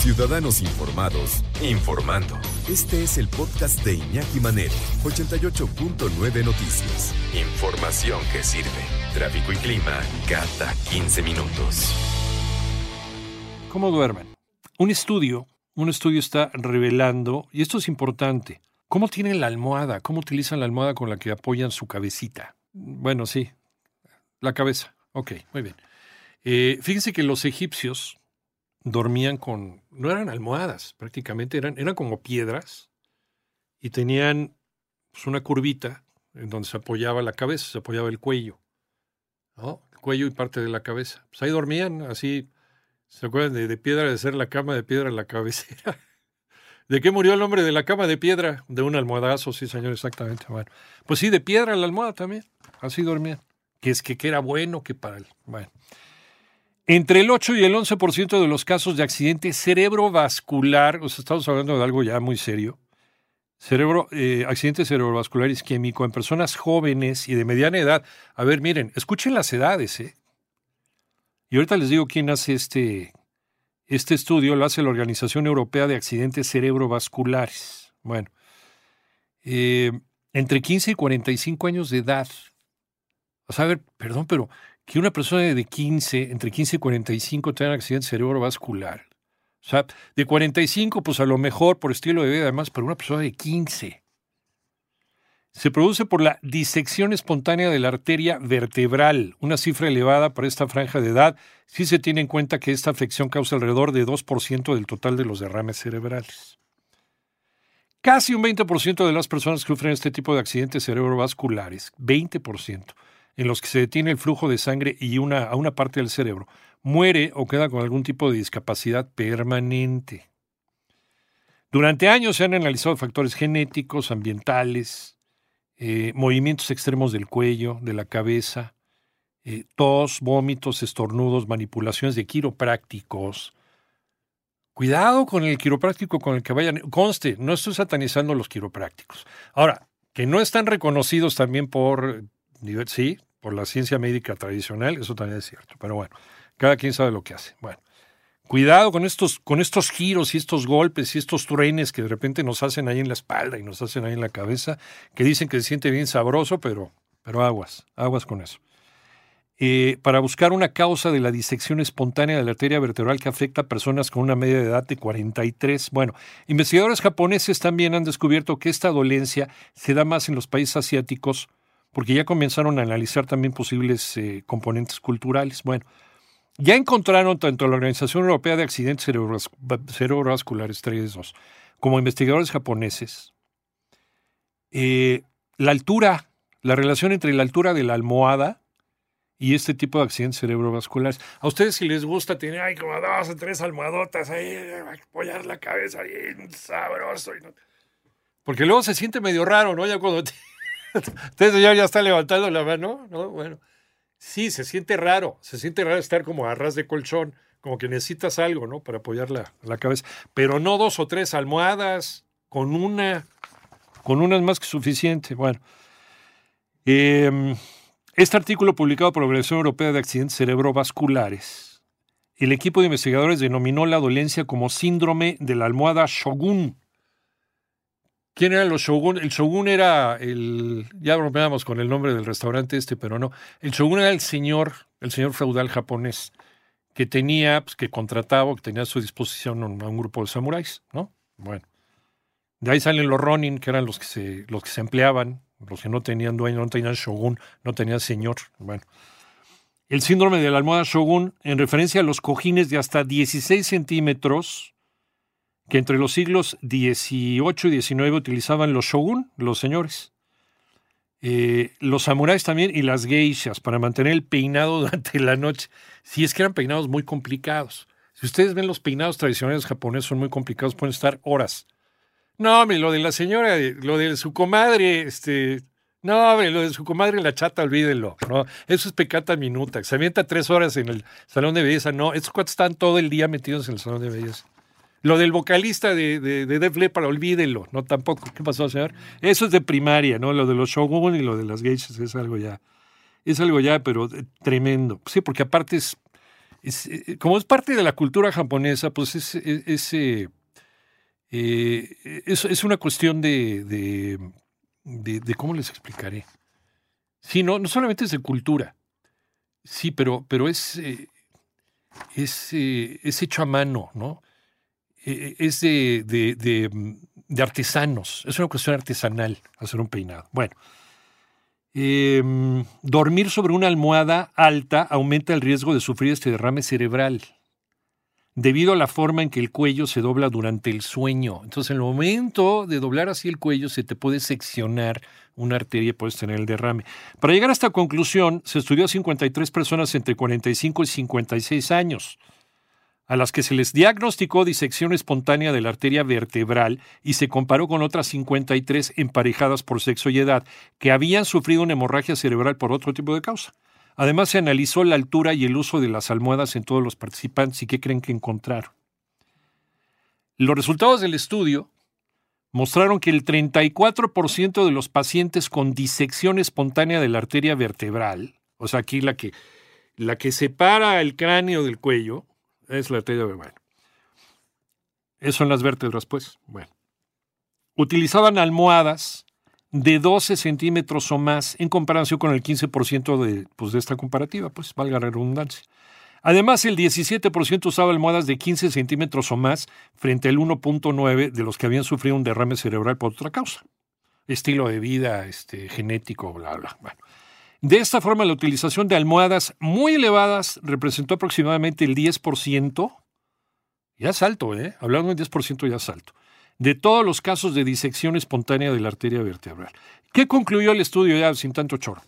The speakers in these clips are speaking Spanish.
Ciudadanos informados, informando. Este es el podcast de Iñaki Manero, 88.9 Noticias. Información que sirve. Tráfico y clima cada 15 minutos. ¿Cómo duermen? Un estudio, un estudio está revelando, y esto es importante, cómo tienen la almohada, cómo utilizan la almohada con la que apoyan su cabecita. Bueno, sí, la cabeza. Ok, muy bien. Eh, fíjense que los egipcios dormían con, no eran almohadas, prácticamente eran, eran como piedras y tenían pues, una curvita en donde se apoyaba la cabeza, se apoyaba el cuello, ¿no? El cuello y parte de la cabeza. Pues ahí dormían, así, ¿se acuerdan de, de piedra de ser la cama de piedra la cabecera? ¿De qué murió el hombre de la cama de piedra? De un almohadazo, sí, señor, exactamente. Bueno, pues sí, de piedra la almohada también, así dormían. Que es que, que era bueno que para él. Bueno. Entre el 8 y el 11% de los casos de accidente cerebrovascular, o sea, estamos hablando de algo ya muy serio, eh, accidente cerebrovascular isquémico en personas jóvenes y de mediana edad. A ver, miren, escuchen las edades, ¿eh? Y ahorita les digo quién hace este, este estudio, lo hace la Organización Europea de Accidentes Cerebrovasculares. Bueno, eh, entre 15 y 45 años de edad. O sea, a ver, perdón, pero que una persona de 15, entre 15 y 45 tenga un accidente cerebrovascular. O sea, de 45, pues a lo mejor por estilo de vida, además, pero una persona de 15. Se produce por la disección espontánea de la arteria vertebral, una cifra elevada para esta franja de edad, si se tiene en cuenta que esta afección causa alrededor de 2% del total de los derrames cerebrales. Casi un 20% de las personas que sufren este tipo de accidentes cerebrovasculares, 20%, en los que se detiene el flujo de sangre y una, a una parte del cerebro, muere o queda con algún tipo de discapacidad permanente. Durante años se han analizado factores genéticos, ambientales, eh, movimientos extremos del cuello, de la cabeza, eh, tos, vómitos, estornudos, manipulaciones de quiroprácticos. Cuidado con el quiropráctico con el que vayan. Conste, no estoy satanizando los quiroprácticos. Ahora, que no están reconocidos también por sí, por la ciencia médica tradicional, eso también es cierto. Pero bueno, cada quien sabe lo que hace. Bueno, cuidado con estos, con estos giros y estos golpes y estos truenes que de repente nos hacen ahí en la espalda y nos hacen ahí en la cabeza, que dicen que se siente bien sabroso, pero, pero aguas, aguas con eso. Eh, para buscar una causa de la disección espontánea de la arteria vertebral que afecta a personas con una media de edad de 43. Bueno, investigadores japoneses también han descubierto que esta dolencia se da más en los países asiáticos porque ya comenzaron a analizar también posibles eh, componentes culturales. Bueno, ya encontraron tanto la Organización Europea de Accidentes Cerebrovasculares 3.2 como investigadores japoneses eh, la altura, la relación entre la altura de la almohada y este tipo de accidentes cerebrovasculares. A ustedes si les gusta tener ay, como dos o tres almohadotas ahí, apoyar la cabeza bien sabroso. Porque luego se siente medio raro, ¿no? Ya cuando te... Usted, señor, ya está levantando la mano, ¿no? Bueno, sí, se siente raro, se siente raro estar como a ras de colchón, como que necesitas algo, ¿no? Para apoyar la, la cabeza. Pero no dos o tres almohadas, con una, con una es más que suficiente. Bueno, eh, este artículo publicado por la Organización Europea de Accidentes Cerebrovasculares, el equipo de investigadores denominó la dolencia como síndrome de la almohada Shogun. ¿Quién era los Shogun? El Shogun era el. Ya bromeamos con el nombre del restaurante este, pero no. El Shogun era el señor, el señor feudal japonés, que tenía, pues, que contrataba, que tenía a su disposición a un grupo de samuráis, ¿no? Bueno. De ahí salen los Ronin, que eran los que se, los que se empleaban los que no tenían dueño, no tenían shogun, no tenían señor. Bueno. El síndrome de la almohada shogun, en referencia a los cojines de hasta 16 centímetros, que entre los siglos XVIII y XIX utilizaban los shogun, los señores. Eh, los samuráis también y las geishas para mantener el peinado durante la noche. si es que eran peinados muy complicados. Si ustedes ven los peinados tradicionales japoneses son muy complicados, pueden estar horas. No, hombre, lo de la señora, lo de su comadre, este, no, hombre, lo de su comadre la chata, olvídenlo. Eso es pecata minuta. Se avienta tres horas en el salón de belleza. No, estos cuatro están todo el día metidos en el salón de belleza. Lo del vocalista de, de, de Def Leppard, olvídenlo, no tampoco. ¿Qué pasó, señor? Eso es de primaria, ¿no? Lo de los shogun y lo de las geishas es algo ya, es algo ya, pero eh, tremendo. Sí, porque aparte es, es eh, como es parte de la cultura japonesa, pues es, es, eh, es, es una cuestión de, de, de, ¿cómo les explicaré? Sí, no, no solamente es de cultura, sí, pero, pero es, es, es hecho a mano, ¿no? Eh, es de, de, artesanos, es una cuestión artesanal hacer un peinado. Bueno, em, dormir sobre una almohada alta aumenta el riesgo de sufrir este derrame cerebral debido a la forma en que el cuello se dobla durante el sueño. Entonces, en el momento de doblar así el cuello, se te puede seccionar una arteria y puedes tener el derrame. Para llegar a esta conclusión, se estudió a 53 personas entre 45 y 56 años a las que se les diagnosticó disección espontánea de la arteria vertebral y se comparó con otras 53 emparejadas por sexo y edad que habían sufrido una hemorragia cerebral por otro tipo de causa. Además, se analizó la altura y el uso de las almohadas en todos los participantes y qué creen que encontraron. Los resultados del estudio mostraron que el 34% de los pacientes con disección espontánea de la arteria vertebral, o sea, aquí la que, la que separa el cráneo del cuello, es la arteria Bueno. Eso son las vértebras, pues. Bueno. Utilizaban almohadas de 12 centímetros o más en comparación con el 15% de, pues, de esta comparativa, pues valga la redundancia. Además, el 17% usaba almohadas de 15 centímetros o más frente al 1.9 de los que habían sufrido un derrame cerebral por otra causa. Estilo de vida, este, genético, bla, bla. Bueno. De esta forma, la utilización de almohadas muy elevadas representó aproximadamente el 10%, ya es alto, ¿eh? Hablando del 10% ya es alto, de todos los casos de disección espontánea de la arteria vertebral. ¿Qué concluyó el estudio ya sin tanto chorro?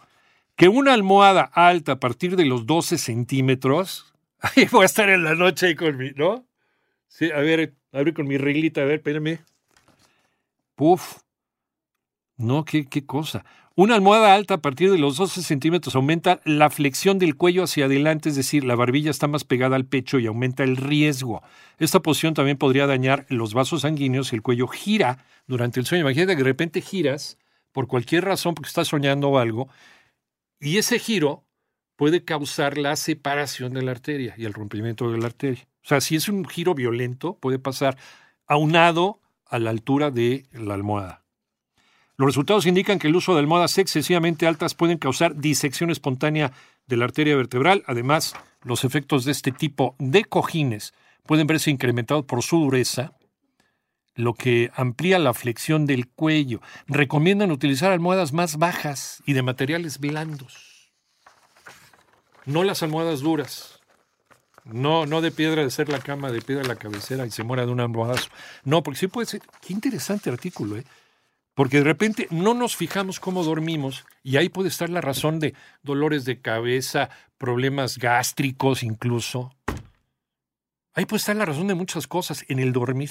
Que una almohada alta a partir de los 12 centímetros, ahí voy a estar en la noche ahí con mi, ¿no? Sí, a ver, a ver con mi reglita, a ver, espérame. Puf. No, qué, cosa. Una almohada alta a partir de los 12 centímetros aumenta la flexión del cuello hacia adelante, es decir, la barbilla está más pegada al pecho y aumenta el riesgo. Esta posición también podría dañar los vasos sanguíneos si el cuello gira durante el sueño. Imagínate que de repente giras por cualquier razón, porque estás soñando o algo, y ese giro puede causar la separación de la arteria y el rompimiento de la arteria. O sea, si es un giro violento, puede pasar aunado a la altura de la almohada. Los resultados indican que el uso de almohadas excesivamente altas pueden causar disección espontánea de la arteria vertebral. Además, los efectos de este tipo de cojines pueden verse incrementados por su dureza, lo que amplía la flexión del cuello. Recomiendan utilizar almohadas más bajas y de materiales blandos. No las almohadas duras. No, no de piedra de ser la cama, de piedra la cabecera y se muera de un almohadazo. No, porque sí puede ser. Qué interesante artículo, ¿eh? Porque de repente no nos fijamos cómo dormimos y ahí puede estar la razón de dolores de cabeza, problemas gástricos incluso. Ahí puede estar la razón de muchas cosas en el dormir.